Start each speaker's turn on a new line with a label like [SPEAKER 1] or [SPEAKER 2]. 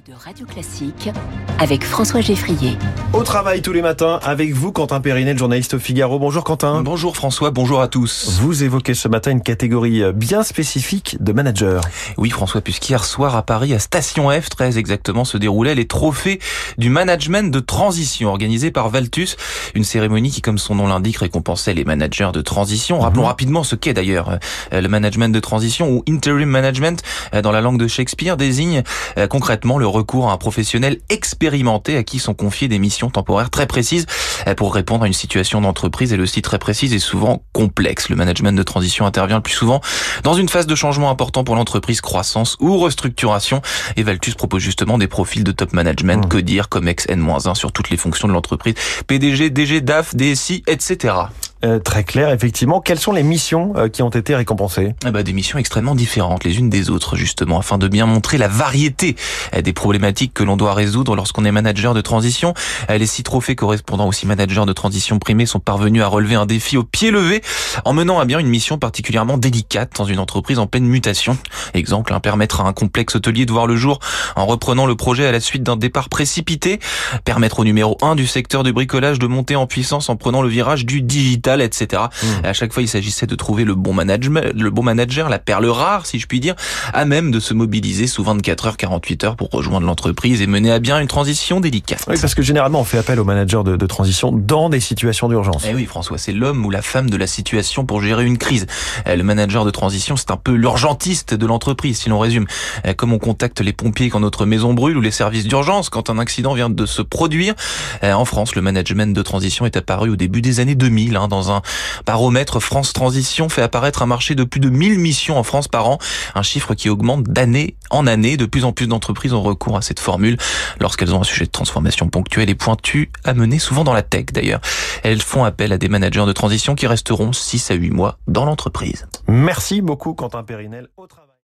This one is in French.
[SPEAKER 1] de Radio Classique avec François Geffrier.
[SPEAKER 2] Au travail tous les matins avec vous, Quentin Périnel, journaliste au Figaro. Bonjour Quentin.
[SPEAKER 3] Bonjour François, bonjour à tous.
[SPEAKER 2] Vous évoquez ce matin une catégorie bien spécifique de managers.
[SPEAKER 3] Oui François, puisqu'hier soir à Paris, à Station F, très exactement, se déroulaient les trophées du management de transition organisés par Valtus. Une cérémonie qui, comme son nom l'indique, récompensait les managers de transition. Rappelons mmh. rapidement ce qu'est d'ailleurs euh, le management de transition ou interim management euh, dans la langue de Shakespeare désigne euh, concrètement le recours à un professionnel expérimenté à qui sont confiées des missions temporaires très précises euh, pour répondre à une situation d'entreprise et le site très précise et souvent complexe. Le management de transition intervient le plus souvent dans une phase de changement important pour l'entreprise, croissance ou restructuration. Et Valtus propose justement des profils de top management, mmh. que dire, comme ex N-1 sur toutes les fonctions de l'entreprise, PDG, DG, DAF, DSI, etc.
[SPEAKER 2] Euh, très clair, effectivement. Quelles sont les missions euh, qui ont été récompensées?
[SPEAKER 3] Eh ben, Des missions extrêmement différentes les unes des autres, justement, afin de bien montrer la variété euh, des problématiques que l'on doit résoudre lorsqu'on est manager de transition. Les six trophées correspondant aussi manager de transition primés sont parvenus à relever un défi au pied levé en menant à bien une mission particulièrement délicate dans une entreprise en pleine mutation. Exemple, hein, permettre à un complexe hôtelier de voir le jour en reprenant le projet à la suite d'un départ précipité, permettre au numéro 1 du secteur du bricolage de monter en puissance en prenant le virage du digital etc. Mmh. À chaque fois, il s'agissait de trouver le bon management, le bon manager, la perle rare, si je puis dire, à même de se mobiliser sous 24 heures, 48 heures pour rejoindre l'entreprise et mener à bien une transition délicate.
[SPEAKER 2] Oui, parce que généralement, on fait appel aux managers de, de transition dans des situations d'urgence.
[SPEAKER 3] Eh oui, François, c'est l'homme ou la femme de la situation pour gérer une crise. Eh, le manager de transition, c'est un peu l'urgentiste de l'entreprise, si l'on résume. Eh, comme on contacte les pompiers quand notre maison brûle ou les services d'urgence quand un accident vient de se produire. En France, le management de transition est apparu au début des années 2000 hein, dans un baromètre France Transition fait apparaître un marché de plus de 1000 missions en France par an, un chiffre qui augmente d'année en année. De plus en plus d'entreprises ont recours à cette formule lorsqu'elles ont un sujet de transformation ponctuel et pointu à mener, souvent dans la tech d'ailleurs. Elles font appel à des managers de transition qui resteront 6 à 8 mois dans l'entreprise.
[SPEAKER 2] Merci beaucoup Quentin Périnel. Au.